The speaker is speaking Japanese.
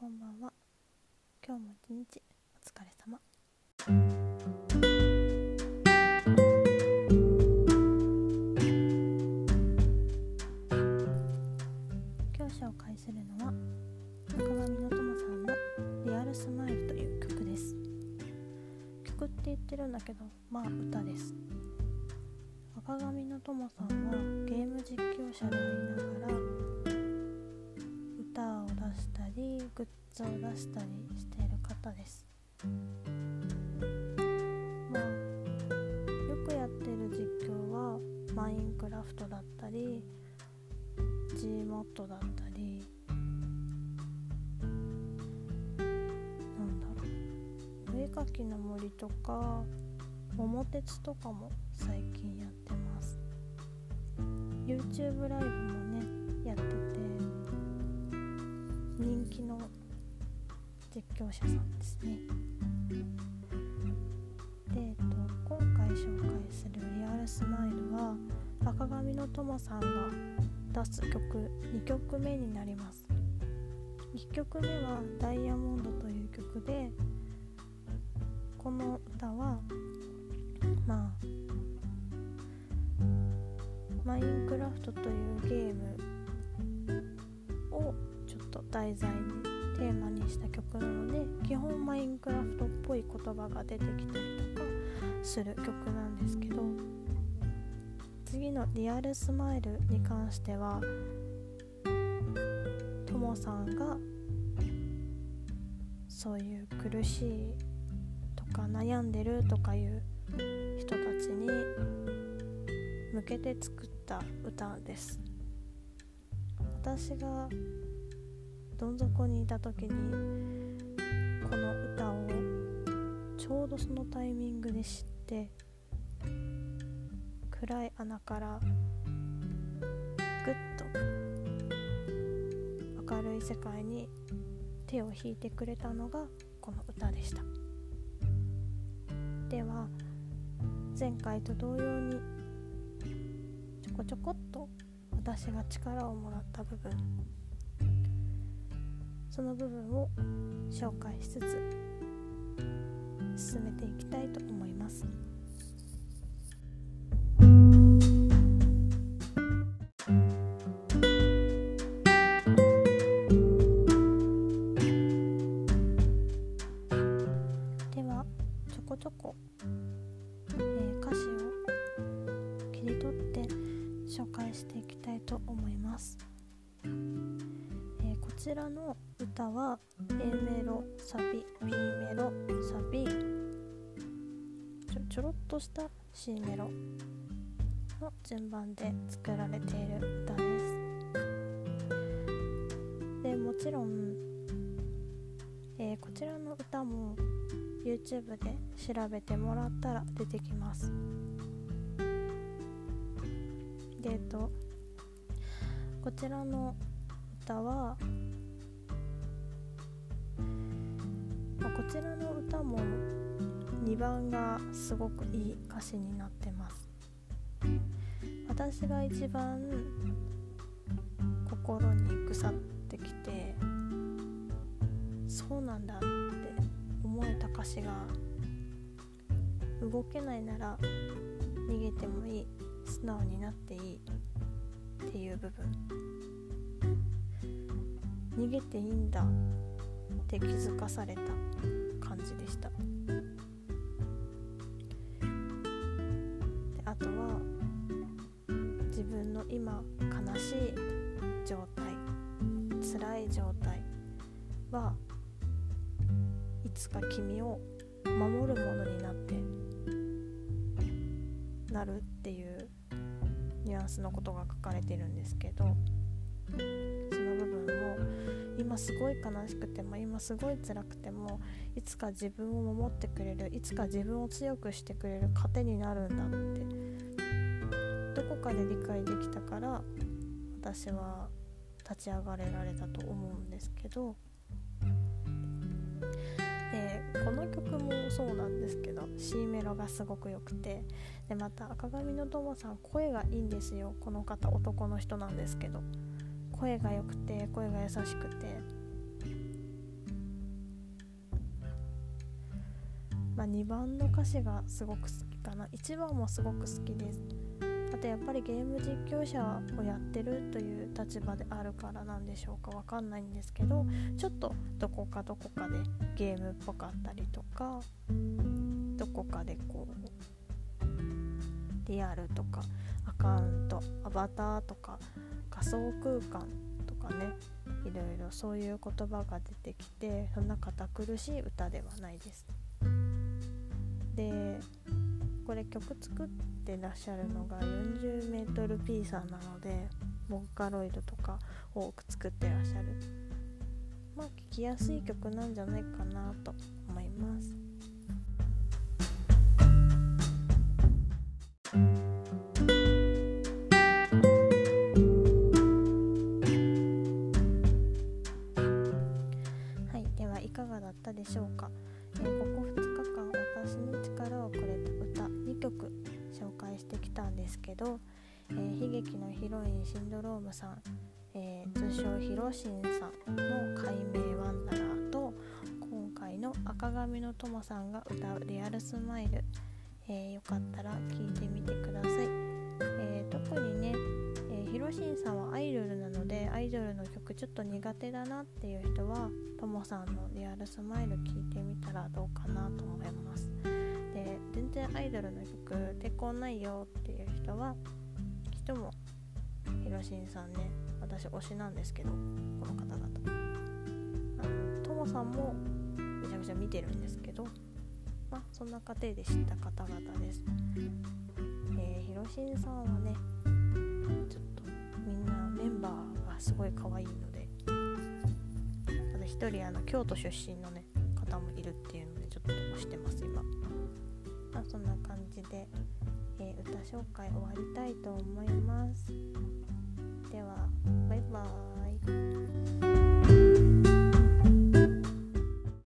こんばんは。今日も一日お疲れ様。今日紹介するのは赤髪のともさんの「リアルスマイル」という曲です。曲って言ってるんだけどまあ歌です。赤髪のともさんはゲーム実況者でありながらを出したりしている方です。まあよくやってる実況はマインクラフトだったり Gmod だったりなんだろう。お絵かきの森とか桃鉄とかも最近やってます。YouTube ライブもねやってて人気の実況者さんですね。で、えっと、今回紹介する「リアルスマイルは赤髪のともさんが出す曲2曲目になります。1曲目は「ダイヤモンド」という曲でこの歌はまあマインクラフトというゲームをちょっと題材にテーマにした曲なので基本マインクラフトっぽい言葉が出てきたりとかする曲なんですけど次の「リアルスマイル」に関してはともさんがそういう苦しいとか悩んでるとかいう人たちに向けて作った歌です。私がどん底にいた時にこの歌をちょうどそのタイミングで知って暗い穴からぐっと明るい世界に手を引いてくれたのがこの歌でした。では前回と同様にちょこちょこっと私が力をもらった部分その部分を紹介しつつ進めていきたいと思います。ではちょこちょこ、えー歌詞を切り取って紹介していきたいと思います。こちらの歌は A メロサビ B メロサビ。ちょちょろっとした C メロの順番で作られている歌です。でもちろん、えーこちらの歌も YouTube で調べてもらったら出てきます。でえっとこちらの歌はまあこちらの歌も2番がすごくいい歌詞になってます。私が一番心にぐさってきてそうなんだって思えた歌詞が動けないなら逃げてもいい素直になっていいっていう部分。逃げていいんだって気づかされた感じでした。であとは自分の今悲しい状態辛い状態はいつか君を守るものになってなるっていうニュアンスのことが書かれてるんですけど今すごい悲しくても今すごい辛くてもいつか自分を守ってくれるいつか自分を強くしてくれる糧になるんだってどこかで理解できたから私は立ち上がれられたと思うんですけどでこの曲もそうなんですけど C メロがすごく良くてでまた赤髪のともさん声がいいんですよ。この方男の人なんですけど。声が良くて声が優しくてまあ、2番の歌詞がすごく好きかな。1番もすごく好きです。あとやっぱりゲーム実況者をやってるという立場であるからなんでしょうか。わかんないんですけどちょっとどこかどこかでゲームっぽかったりとかどこかでこうリアルとかアカウントアバターとか仮想空間とかねいろいろそういう言葉が出てきてそんな堅苦しい歌ではないです。でこれ曲作ってらっしゃるのが 40mP さんなのでボーカロイドとか多く作ってらっしゃるまあ聴きやすい曲なんじゃないかなと思います。けど、えー、悲劇のヒロインシンドロームさん、えー、通称ヒロシンさんの「解明ワンダラー」と今回の赤髪のトモさんが歌う「リアルスマイル」えー、よかったら聴いてみてください、えー、特にね、えー、ヒロシンさんはアイドルなのでアイドルの曲ちょっと苦手だなっていう人はトモさんの「リアルスマイル」聴いてみたらどうかなと思います。で全然アイドルの曲抵抗ないよっていう人は人もヒロシンさんね私推しなんですけどこの方々。あのトモさんもめちゃくちゃ見てるんですけどまあそんな過程で知った方々です。えー、ヒロシンさんはねちょっとみんなメンバーがすごい可愛いのでただ一人あの京都出身のね方もいるっていうそんな感じで、えー、歌紹介終わりたいと思います。ではバイバーイ。